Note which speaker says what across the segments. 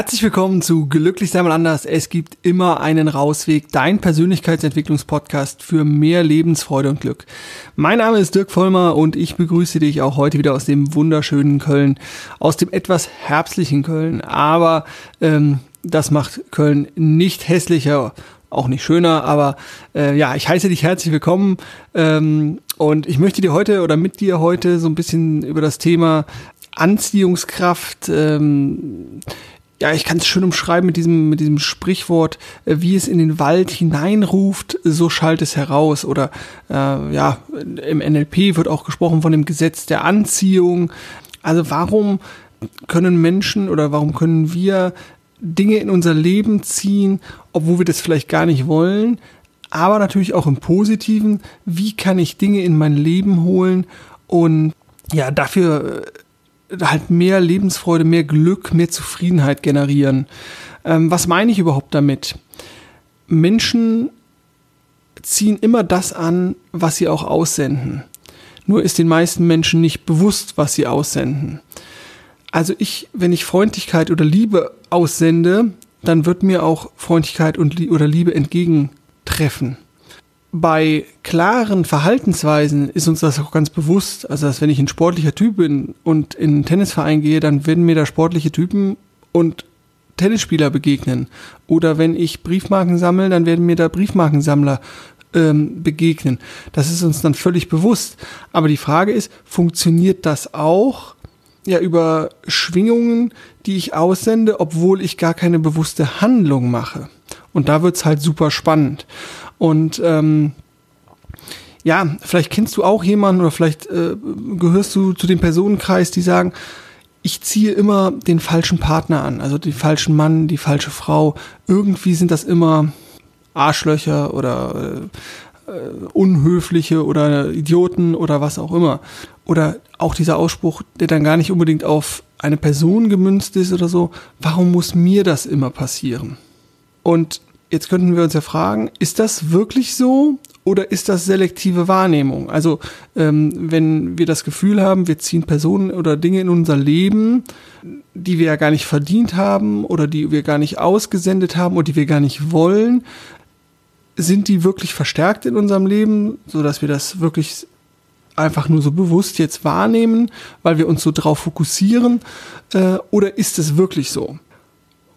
Speaker 1: Herzlich willkommen zu Glücklich sei mal anders. Es gibt immer einen Rausweg, dein Persönlichkeitsentwicklungspodcast für mehr Lebensfreude und Glück. Mein Name ist Dirk Vollmer und ich begrüße dich auch heute wieder aus dem wunderschönen Köln, aus dem etwas herbstlichen Köln. Aber ähm, das macht Köln nicht hässlicher, auch nicht schöner. Aber äh, ja, ich heiße dich herzlich willkommen ähm, und ich möchte dir heute oder mit dir heute so ein bisschen über das Thema Anziehungskraft ähm, ja, ich kann es schön umschreiben mit diesem, mit diesem Sprichwort, äh, wie es in den Wald hineinruft, so schallt es heraus. Oder äh, ja, im NLP wird auch gesprochen von dem Gesetz der Anziehung. Also warum können Menschen oder warum können wir Dinge in unser Leben ziehen, obwohl wir das vielleicht gar nicht wollen, aber natürlich auch im Positiven. Wie kann ich Dinge in mein Leben holen und ja, dafür halt mehr Lebensfreude, mehr Glück, mehr Zufriedenheit generieren. Ähm, was meine ich überhaupt damit? Menschen ziehen immer das an, was sie auch aussenden. Nur ist den meisten Menschen nicht bewusst, was sie aussenden. Also ich, wenn ich Freundlichkeit oder Liebe aussende, dann wird mir auch Freundlichkeit und oder Liebe entgegentreffen bei klaren Verhaltensweisen ist uns das auch ganz bewusst. Also, dass wenn ich ein sportlicher Typ bin und in einen Tennisverein gehe, dann werden mir da sportliche Typen und Tennisspieler begegnen. Oder wenn ich Briefmarken sammle, dann werden mir da Briefmarkensammler ähm, begegnen. Das ist uns dann völlig bewusst. Aber die Frage ist, funktioniert das auch ja über Schwingungen, die ich aussende, obwohl ich gar keine bewusste Handlung mache? Und da wird's halt super spannend. Und ähm, ja, vielleicht kennst du auch jemanden oder vielleicht äh, gehörst du zu dem Personenkreis, die sagen, ich ziehe immer den falschen Partner an, also den falschen Mann, die falsche Frau. Irgendwie sind das immer Arschlöcher oder äh, unhöfliche oder Idioten oder was auch immer. Oder auch dieser Ausspruch, der dann gar nicht unbedingt auf eine Person gemünzt ist oder so. Warum muss mir das immer passieren? Und Jetzt könnten wir uns ja fragen, ist das wirklich so oder ist das selektive Wahrnehmung? Also ähm, wenn wir das Gefühl haben, wir ziehen Personen oder Dinge in unser Leben, die wir ja gar nicht verdient haben oder die wir gar nicht ausgesendet haben oder die wir gar nicht wollen, sind die wirklich verstärkt in unserem Leben, so dass wir das wirklich einfach nur so bewusst jetzt wahrnehmen, weil wir uns so drauf fokussieren, äh, oder ist es wirklich so?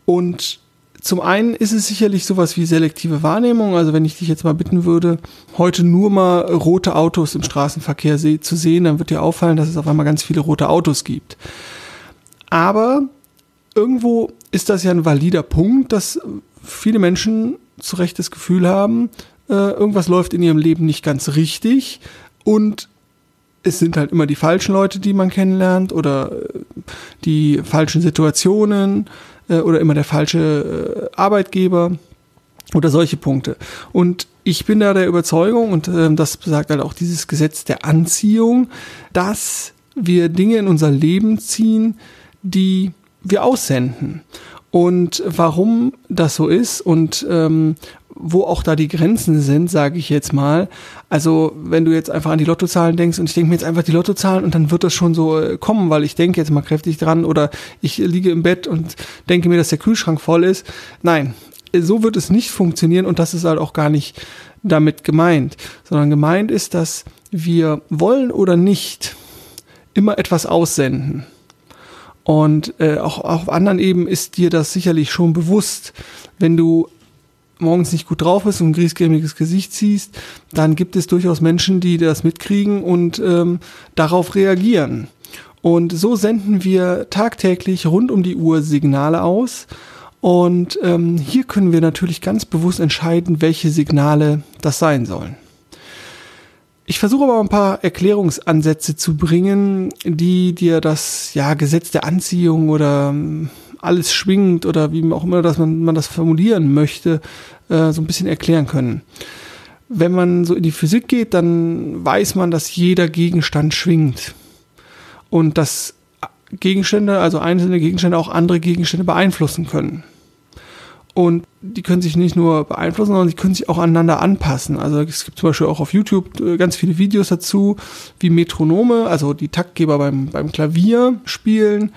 Speaker 1: Und zum einen ist es sicherlich sowas wie selektive Wahrnehmung. Also wenn ich dich jetzt mal bitten würde, heute nur mal rote Autos im Straßenverkehr se zu sehen, dann wird dir auffallen, dass es auf einmal ganz viele rote Autos gibt. Aber irgendwo ist das ja ein valider Punkt, dass viele Menschen zu Recht das Gefühl haben, äh, irgendwas läuft in ihrem Leben nicht ganz richtig und es sind halt immer die falschen Leute, die man kennenlernt oder äh, die falschen Situationen äh, oder immer der falsche äh, Arbeitgeber oder solche Punkte. Und ich bin da der Überzeugung, und äh, das besagt halt auch dieses Gesetz der Anziehung, dass wir Dinge in unser Leben ziehen, die wir aussenden. Und warum das so ist und ähm, wo auch da die Grenzen sind, sage ich jetzt mal. Also wenn du jetzt einfach an die Lottozahlen denkst und ich denke mir jetzt einfach die Lottozahlen und dann wird das schon so äh, kommen, weil ich denke jetzt mal kräftig dran oder ich liege im Bett und denke mir, dass der Kühlschrank voll ist. Nein, so wird es nicht funktionieren und das ist halt auch gar nicht damit gemeint, sondern gemeint ist, dass wir wollen oder nicht immer etwas aussenden. Und äh, auch, auch auf anderen Ebenen ist dir das sicherlich schon bewusst, wenn du morgens nicht gut drauf bist und ein griesgrämiges Gesicht ziehst, dann gibt es durchaus Menschen, die das mitkriegen und ähm, darauf reagieren. Und so senden wir tagtäglich rund um die Uhr Signale aus. Und ähm, hier können wir natürlich ganz bewusst entscheiden, welche Signale das sein sollen. Ich versuche aber ein paar Erklärungsansätze zu bringen, die dir das ja, Gesetz der Anziehung oder ähm, alles schwingt oder wie auch immer dass man, man das formulieren möchte, äh, so ein bisschen erklären können. Wenn man so in die Physik geht, dann weiß man, dass jeder Gegenstand schwingt. Und dass Gegenstände, also einzelne Gegenstände auch andere Gegenstände beeinflussen können. Und die können sich nicht nur beeinflussen, sondern sie können sich auch aneinander anpassen. Also es gibt zum Beispiel auch auf YouTube äh, ganz viele Videos dazu, wie Metronome, also die Taktgeber beim, beim Klavier spielen,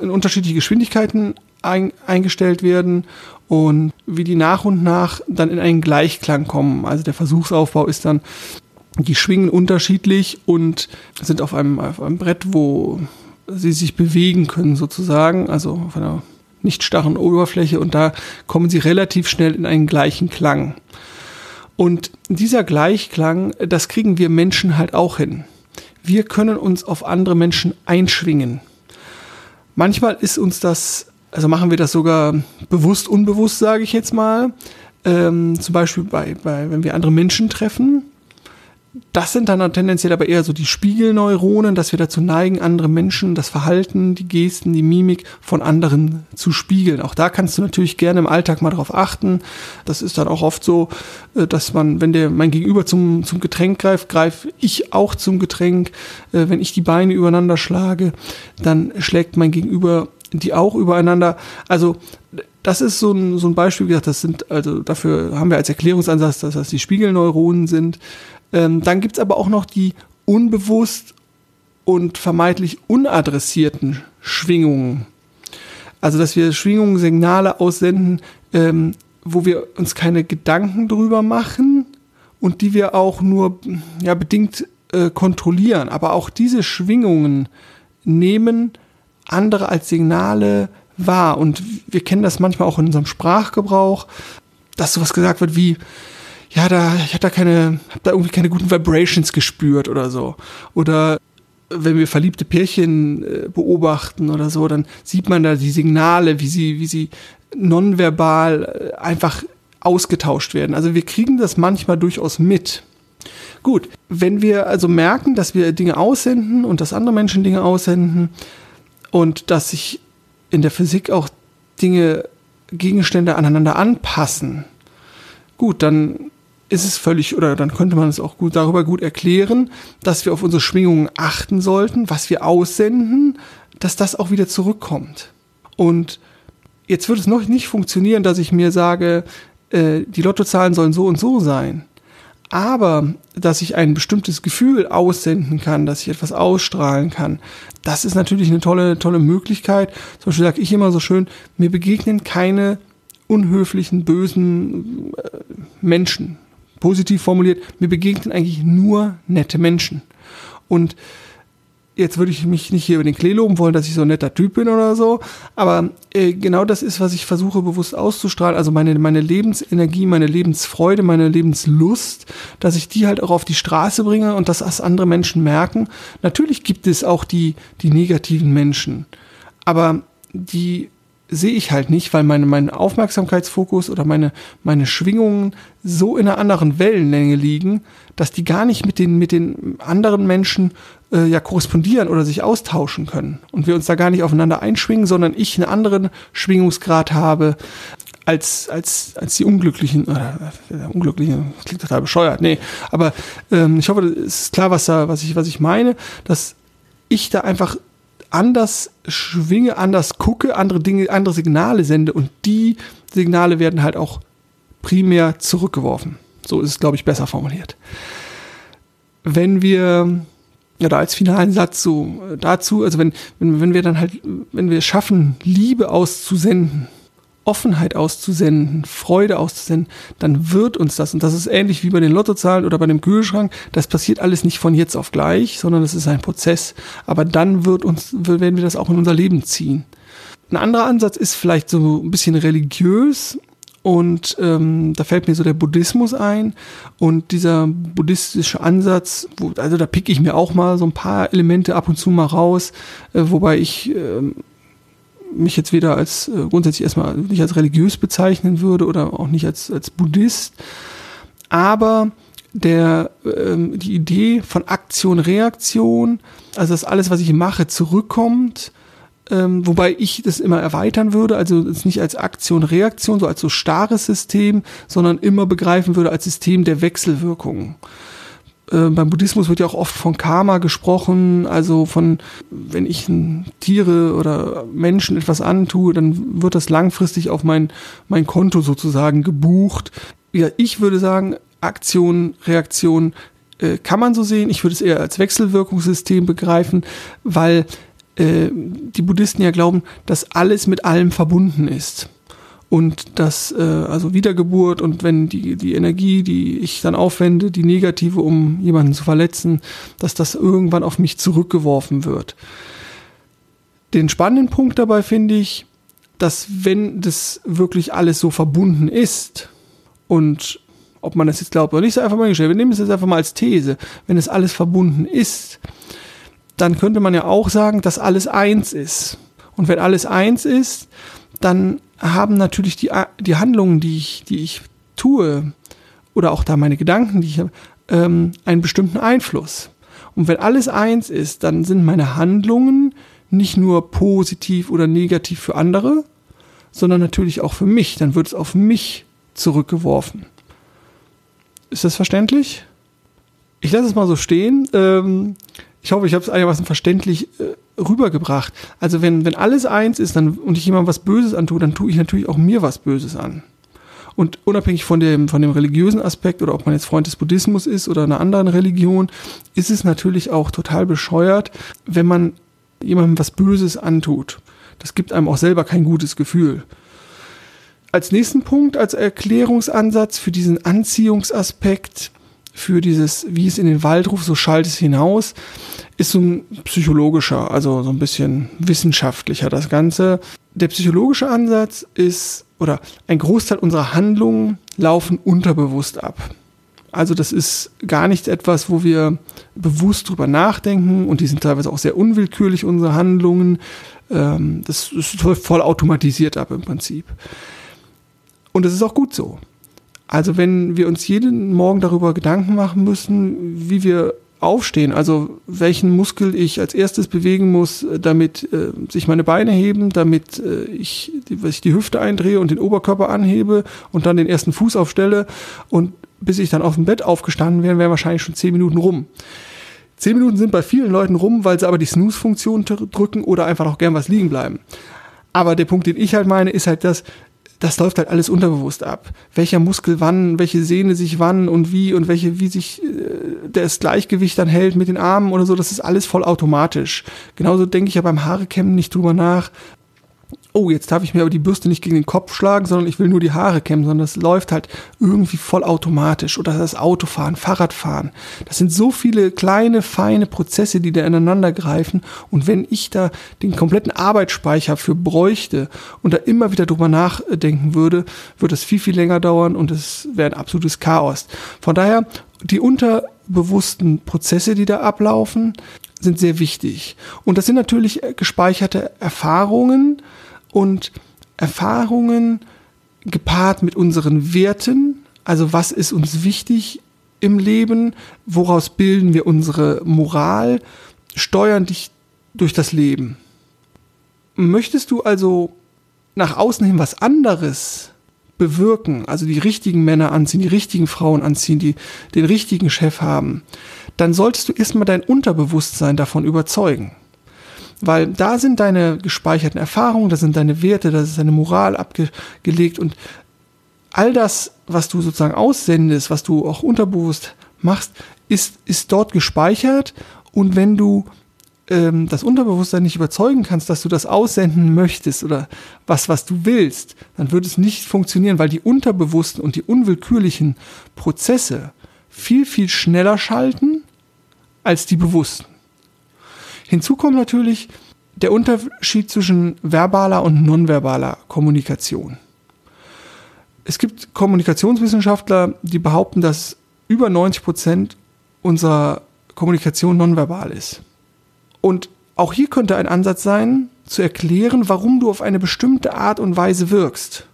Speaker 1: in unterschiedliche Geschwindigkeiten ein, eingestellt werden und wie die nach und nach dann in einen Gleichklang kommen. Also der Versuchsaufbau ist dann, die schwingen unterschiedlich und sind auf einem, auf einem Brett, wo sie sich bewegen können sozusagen, also auf einer nicht starren Oberfläche und da kommen sie relativ schnell in einen gleichen Klang. Und dieser Gleichklang, das kriegen wir Menschen halt auch hin. Wir können uns auf andere Menschen einschwingen. Manchmal ist uns das, also machen wir das sogar bewusst, unbewusst, sage ich jetzt mal. Ähm, zum Beispiel bei, bei, wenn wir andere Menschen treffen, das sind dann tendenziell aber eher so die Spiegelneuronen, dass wir dazu neigen, andere Menschen, das Verhalten, die Gesten, die Mimik von anderen zu spiegeln. Auch da kannst du natürlich gerne im Alltag mal drauf achten. Das ist dann auch oft so, äh, dass man, wenn der mein Gegenüber zum, zum Getränk greift, greife ich auch zum Getränk. Äh, wenn ich die Beine übereinander schlage, dann schlägt mein Gegenüber die auch übereinander. Also das ist so ein, so ein Beispiel, wie gesagt, das sind, also dafür haben wir als Erklärungsansatz, dass das die Spiegelneuronen sind. Ähm, dann gibt's aber auch noch die unbewusst und vermeintlich unadressierten Schwingungen. Also, dass wir Schwingungen, Signale aussenden, ähm, wo wir uns keine Gedanken drüber machen und die wir auch nur ja, bedingt äh, kontrollieren. Aber auch diese Schwingungen nehmen andere als Signale wahr. Und wir kennen das manchmal auch in unserem Sprachgebrauch, dass sowas gesagt wird wie, ja, da, ich hatte da keine, hab da irgendwie keine guten Vibrations gespürt oder so. Oder wenn wir verliebte Pärchen äh, beobachten oder so, dann sieht man da die Signale, wie sie, wie sie nonverbal äh, einfach ausgetauscht werden. Also wir kriegen das manchmal durchaus mit. Gut, wenn wir also merken, dass wir Dinge aussenden und dass andere Menschen Dinge aussenden und dass sich in der Physik auch Dinge, Gegenstände aneinander anpassen, gut, dann ist es völlig, oder dann könnte man es auch gut darüber gut erklären, dass wir auf unsere Schwingungen achten sollten, was wir aussenden, dass das auch wieder zurückkommt. Und jetzt wird es noch nicht funktionieren, dass ich mir sage, äh, die Lottozahlen sollen so und so sein. Aber dass ich ein bestimmtes Gefühl aussenden kann, dass ich etwas ausstrahlen kann, das ist natürlich eine tolle, tolle Möglichkeit. Zum Beispiel sage ich immer so schön, mir begegnen keine unhöflichen, bösen äh, Menschen positiv formuliert, mir begegnen eigentlich nur nette Menschen. Und jetzt würde ich mich nicht hier über den Klee loben wollen, dass ich so ein netter Typ bin oder so, aber äh, genau das ist, was ich versuche bewusst auszustrahlen, also meine, meine Lebensenergie, meine Lebensfreude, meine Lebenslust, dass ich die halt auch auf die Straße bringe und dass das andere Menschen merken. Natürlich gibt es auch die, die negativen Menschen, aber die sehe ich halt nicht, weil meine, mein Aufmerksamkeitsfokus oder meine, meine Schwingungen so in einer anderen Wellenlänge liegen, dass die gar nicht mit den, mit den anderen Menschen äh, ja korrespondieren oder sich austauschen können. Und wir uns da gar nicht aufeinander einschwingen, sondern ich einen anderen Schwingungsgrad habe als, als, als die Unglücklichen, äh, Unglücklichen, klingt total bescheuert, nee, aber ähm, ich hoffe, es ist klar, was da, was ich, was ich meine, dass ich da einfach anders schwinge, anders gucke, andere Dinge, andere Signale sende und die Signale werden halt auch primär zurückgeworfen. So ist es, glaube ich, besser formuliert. Wenn wir, ja, da als finalen Satz so äh, dazu, also wenn, wenn, wenn wir dann halt, wenn wir schaffen, Liebe auszusenden, Offenheit auszusenden, Freude auszusenden, dann wird uns das, und das ist ähnlich wie bei den Lottozahlen oder bei dem Kühlschrank, das passiert alles nicht von jetzt auf gleich, sondern es ist ein Prozess. Aber dann wird uns, werden wir das auch in unser Leben ziehen. Ein anderer Ansatz ist vielleicht so ein bisschen religiös und ähm, da fällt mir so der Buddhismus ein und dieser buddhistische Ansatz, wo, also da pick ich mir auch mal so ein paar Elemente ab und zu mal raus, äh, wobei ich äh, mich jetzt weder als äh, grundsätzlich erstmal nicht als religiös bezeichnen würde oder auch nicht als, als Buddhist. Aber der, ähm, die Idee von Aktion, Reaktion, also dass alles, was ich mache, zurückkommt, ähm, wobei ich das immer erweitern würde, also nicht als Aktion, Reaktion, so als so starres System, sondern immer begreifen würde als System der Wechselwirkungen. Äh, beim Buddhismus wird ja auch oft von Karma gesprochen, also von, wenn ich Tiere oder Menschen etwas antue, dann wird das langfristig auf mein, mein Konto sozusagen gebucht. Ja, ich würde sagen, Aktion, Reaktion äh, kann man so sehen. Ich würde es eher als Wechselwirkungssystem begreifen, weil äh, die Buddhisten ja glauben, dass alles mit allem verbunden ist. Und dass, äh, also Wiedergeburt und wenn die, die Energie, die ich dann aufwende, die negative, um jemanden zu verletzen, dass das irgendwann auf mich zurückgeworfen wird. Den spannenden Punkt dabei finde ich, dass wenn das wirklich alles so verbunden ist und ob man das jetzt glaubt oder nicht, ist einfach mal gestellt. Wir nehmen es jetzt einfach mal als These. Wenn es alles verbunden ist, dann könnte man ja auch sagen, dass alles eins ist. Und wenn alles eins ist, dann haben natürlich die, die Handlungen, die ich, die ich tue, oder auch da meine Gedanken, die ich habe, ähm, einen bestimmten Einfluss. Und wenn alles eins ist, dann sind meine Handlungen nicht nur positiv oder negativ für andere, sondern natürlich auch für mich. Dann wird es auf mich zurückgeworfen. Ist das verständlich? Ich lasse es mal so stehen. Ähm, ich hoffe, ich habe es einigermaßen verständlich äh, rübergebracht. Also wenn, wenn alles eins ist dann, und ich jemandem was Böses antue, dann tue ich natürlich auch mir was Böses an. Und unabhängig von dem, von dem religiösen Aspekt oder ob man jetzt Freund des Buddhismus ist oder einer anderen Religion, ist es natürlich auch total bescheuert, wenn man jemandem was Böses antut. Das gibt einem auch selber kein gutes Gefühl. Als nächsten Punkt, als Erklärungsansatz für diesen Anziehungsaspekt, für dieses, wie es in den Wald ruft, so schallt es hinaus, ist so ein psychologischer, also so ein bisschen wissenschaftlicher das Ganze. Der psychologische Ansatz ist, oder ein Großteil unserer Handlungen laufen unterbewusst ab. Also das ist gar nicht etwas, wo wir bewusst drüber nachdenken und die sind teilweise auch sehr unwillkürlich, unsere Handlungen. Ähm, das ist voll automatisiert ab im Prinzip. Und das ist auch gut so. Also wenn wir uns jeden Morgen darüber Gedanken machen müssen, wie wir aufstehen, also welchen Muskel ich als erstes bewegen muss, damit äh, sich meine Beine heben, damit äh, ich, die, ich die Hüfte eindrehe und den Oberkörper anhebe und dann den ersten Fuß aufstelle und bis ich dann auf dem Bett aufgestanden wäre, wären wahrscheinlich schon zehn Minuten rum. Zehn Minuten sind bei vielen Leuten rum, weil sie aber die Snooze-Funktion drücken oder einfach auch gern was liegen bleiben. Aber der Punkt, den ich halt meine, ist halt das, das läuft halt alles unterbewusst ab. Welcher Muskel wann, welche Sehne sich wann und wie und welche, wie sich äh, das Gleichgewicht dann hält mit den Armen oder so, das ist alles voll automatisch. Genauso denke ich ja beim Haarekämmen nicht drüber nach, oh, jetzt darf ich mir aber die Bürste nicht gegen den Kopf schlagen, sondern ich will nur die Haare kämmen, sondern das läuft halt irgendwie voll automatisch. Oder das Autofahren, Fahrradfahren. Das sind so viele kleine, feine Prozesse, die da ineinander greifen. Und wenn ich da den kompletten Arbeitsspeicher für bräuchte und da immer wieder drüber nachdenken würde, würde es viel, viel länger dauern und es wäre ein absolutes Chaos. Von daher, die unterbewussten Prozesse, die da ablaufen, sind sehr wichtig. Und das sind natürlich gespeicherte Erfahrungen, und Erfahrungen gepaart mit unseren Werten, also was ist uns wichtig im Leben, woraus bilden wir unsere Moral, steuern dich durch das Leben. Möchtest du also nach außen hin was anderes bewirken, also die richtigen Männer anziehen, die richtigen Frauen anziehen, die den richtigen Chef haben, dann solltest du erstmal dein Unterbewusstsein davon überzeugen. Weil da sind deine gespeicherten Erfahrungen, da sind deine Werte, da ist deine Moral abgelegt und all das, was du sozusagen aussendest, was du auch unterbewusst machst, ist, ist dort gespeichert und wenn du ähm, das Unterbewusstsein nicht überzeugen kannst, dass du das aussenden möchtest oder was, was du willst, dann wird es nicht funktionieren, weil die unterbewussten und die unwillkürlichen Prozesse viel, viel schneller schalten als die bewussten. Hinzu kommt natürlich der Unterschied zwischen verbaler und nonverbaler Kommunikation. Es gibt Kommunikationswissenschaftler, die behaupten, dass über 90 Prozent unserer Kommunikation nonverbal ist. Und auch hier könnte ein Ansatz sein, zu erklären, warum du auf eine bestimmte Art und Weise wirkst.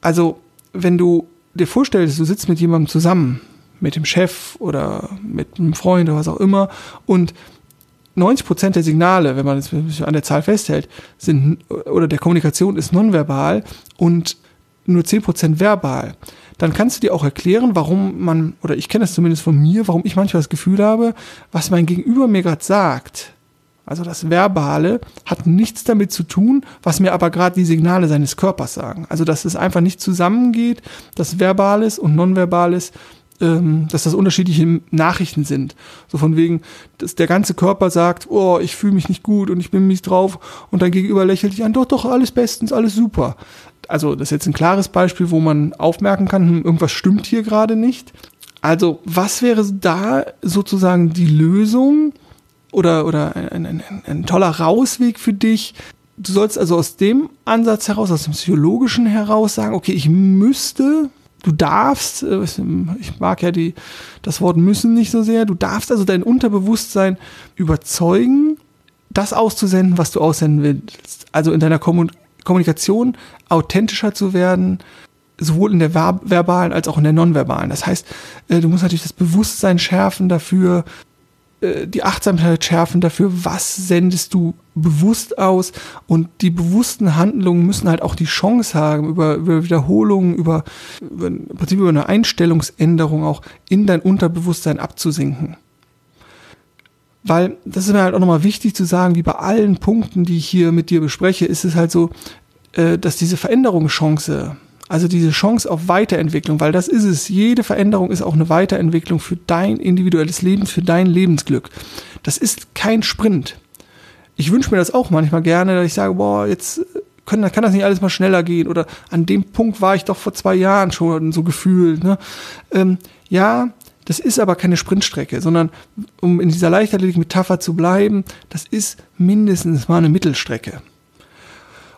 Speaker 1: Also, wenn du dir vorstellst, du sitzt mit jemandem zusammen, mit dem Chef oder mit einem Freund oder was auch immer, und 90 Prozent der Signale, wenn man es an der Zahl festhält, sind oder der Kommunikation ist nonverbal und nur 10 Prozent verbal. Dann kannst du dir auch erklären, warum man, oder ich kenne es zumindest von mir, warum ich manchmal das Gefühl habe, was mein Gegenüber mir gerade sagt, also das Verbale, hat nichts damit zu tun, was mir aber gerade die Signale seines Körpers sagen. Also dass es einfach nicht zusammengeht, dass Verbales und Nonverbales ähm, dass das unterschiedliche Nachrichten sind. So von wegen, dass der ganze Körper sagt, oh, ich fühle mich nicht gut und ich bin mies drauf und dein Gegenüber lächelt dich an, doch, doch, alles bestens, alles super. Also das ist jetzt ein klares Beispiel, wo man aufmerken kann, hm, irgendwas stimmt hier gerade nicht. Also was wäre da sozusagen die Lösung oder, oder ein, ein, ein, ein toller Rausweg für dich, du sollst also aus dem Ansatz heraus, aus dem psychologischen heraus sagen, okay, ich müsste du darfst, äh, ich mag ja die, das Wort müssen nicht so sehr, du darfst also dein Unterbewusstsein überzeugen, das auszusenden, was du aussenden willst. Also in deiner Kommunikation authentischer zu werden, sowohl in der verbalen als auch in der nonverbalen. Das heißt, äh, du musst natürlich das Bewusstsein schärfen dafür, äh, die Achtsamkeit schärfen dafür, was sendest du bewusst aus und die bewussten Handlungen müssen halt auch die Chance haben, über, über Wiederholungen, über, über, im Prinzip über eine Einstellungsänderung auch in dein Unterbewusstsein abzusinken. Weil, das ist mir halt auch nochmal wichtig zu sagen, wie bei allen Punkten, die ich hier mit dir bespreche, ist es halt so, äh, dass diese Veränderungschance also diese Chance auf Weiterentwicklung, weil das ist es. Jede Veränderung ist auch eine Weiterentwicklung für dein individuelles Leben, für dein Lebensglück. Das ist kein Sprint. Ich wünsche mir das auch manchmal gerne, dass ich sage, boah, jetzt können, kann das nicht alles mal schneller gehen oder an dem Punkt war ich doch vor zwei Jahren schon so gefühlt. Ne? Ähm, ja, das ist aber keine Sprintstrecke, sondern um in dieser Leichtathletik-Metapher zu bleiben, das ist mindestens mal eine Mittelstrecke.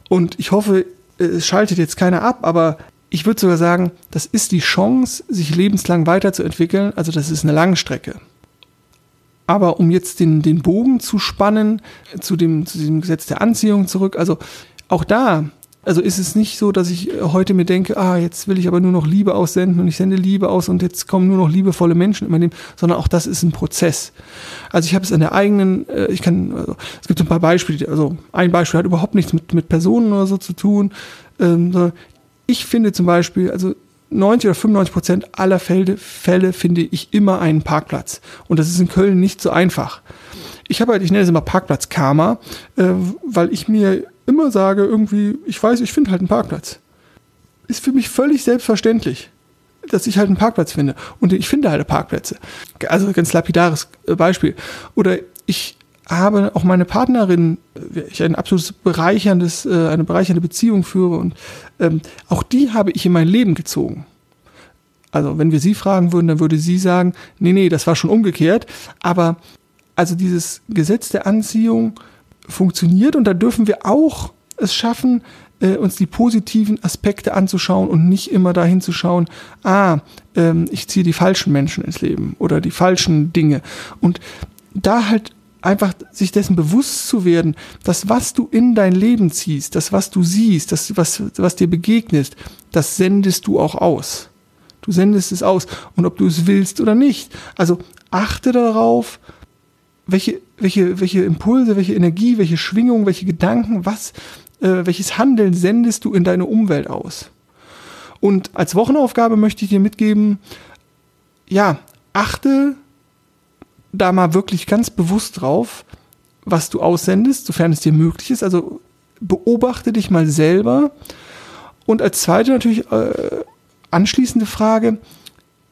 Speaker 1: Und ich hoffe, es schaltet jetzt keiner ab, aber ich würde sogar sagen, das ist die Chance, sich lebenslang weiterzuentwickeln. Also das ist eine Langstrecke. Aber um jetzt den, den Bogen zu spannen zu dem, zu diesem Gesetz der Anziehung zurück, also auch da also ist es nicht so, dass ich heute mir denke, ah, jetzt will ich aber nur noch Liebe aussenden und ich sende Liebe aus und jetzt kommen nur noch liebevolle Menschen in mein Leben, sondern auch das ist ein Prozess. Also ich habe es an der eigenen, äh, ich kann, also, es gibt ein paar Beispiele, also ein Beispiel hat überhaupt nichts mit, mit Personen oder so zu tun, ähm, ich finde zum Beispiel, also 90 oder 95 Prozent aller Fälle, Fälle finde ich immer einen Parkplatz. Und das ist in Köln nicht so einfach. Ich habe halt, ich nenne es immer Parkplatz-Karma, äh, weil ich mir immer sage, irgendwie, ich weiß, ich finde halt einen Parkplatz. Ist für mich völlig selbstverständlich, dass ich halt einen Parkplatz finde. Und ich finde halt Parkplätze. Also ganz lapidares äh, Beispiel. Oder ich habe auch meine Partnerin, äh, ich ein absolut bereicherndes, äh, eine bereichernde Beziehung führe und ähm, auch die habe ich in mein Leben gezogen. Also wenn wir sie fragen würden, dann würde sie sagen, nee, nee, das war schon umgekehrt. Aber also dieses Gesetz der Anziehung funktioniert und da dürfen wir auch es schaffen, äh, uns die positiven Aspekte anzuschauen und nicht immer dahin zu schauen, ah, ähm, ich ziehe die falschen Menschen ins Leben oder die falschen Dinge. Und da halt einfach sich dessen bewusst zu werden, dass was du in dein Leben ziehst, das was du siehst, das was, was dir begegnet, das sendest du auch aus. Du sendest es aus und ob du es willst oder nicht. Also achte darauf, welche, welche, welche Impulse, welche Energie, welche Schwingung, welche Gedanken, was, äh, welches Handeln sendest du in deine Umwelt aus? Und als Wochenaufgabe möchte ich dir mitgeben, ja, achte da mal wirklich ganz bewusst drauf, was du aussendest, sofern es dir möglich ist. Also beobachte dich mal selber. Und als zweite natürlich äh, anschließende Frage,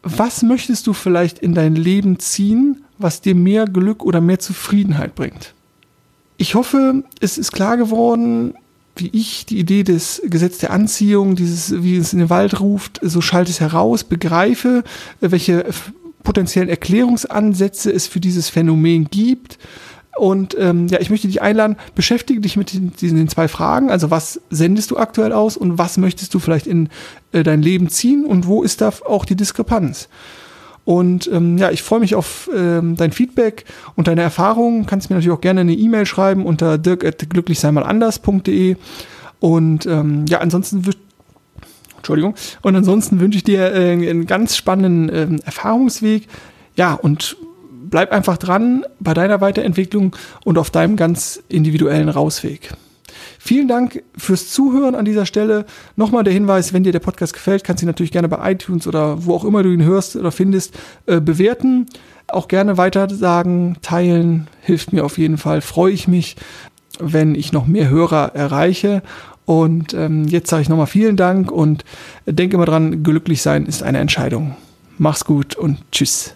Speaker 1: was möchtest du vielleicht in dein Leben ziehen, was dir mehr Glück oder mehr Zufriedenheit bringt. Ich hoffe, es ist klar geworden, wie ich die Idee des Gesetz der Anziehung, dieses, wie es in den Wald ruft, so schalt es heraus, begreife, welche potenziellen Erklärungsansätze es für dieses Phänomen gibt. Und ähm, ja, ich möchte dich einladen, beschäftige dich mit den, diesen zwei Fragen. Also was sendest du aktuell aus und was möchtest du vielleicht in äh, dein Leben ziehen und wo ist da auch die Diskrepanz? Und ähm, ja, ich freue mich auf ähm, dein Feedback und deine Erfahrungen. Kannst mir natürlich auch gerne eine E-Mail schreiben unter dirk.glücklichseinmalanders.de. Und ähm, ja, ansonsten Entschuldigung. Und ansonsten wünsche ich dir äh, einen ganz spannenden äh, Erfahrungsweg. Ja, und bleib einfach dran bei deiner Weiterentwicklung und auf deinem ganz individuellen Rausweg. Vielen Dank fürs Zuhören an dieser Stelle. Nochmal der Hinweis, wenn dir der Podcast gefällt, kannst du ihn natürlich gerne bei iTunes oder wo auch immer du ihn hörst oder findest, äh, bewerten. Auch gerne weiter sagen, teilen, hilft mir auf jeden Fall. Freue ich mich, wenn ich noch mehr Hörer erreiche. Und ähm, jetzt sage ich nochmal vielen Dank und denke immer dran, glücklich sein ist eine Entscheidung. Mach's gut und tschüss.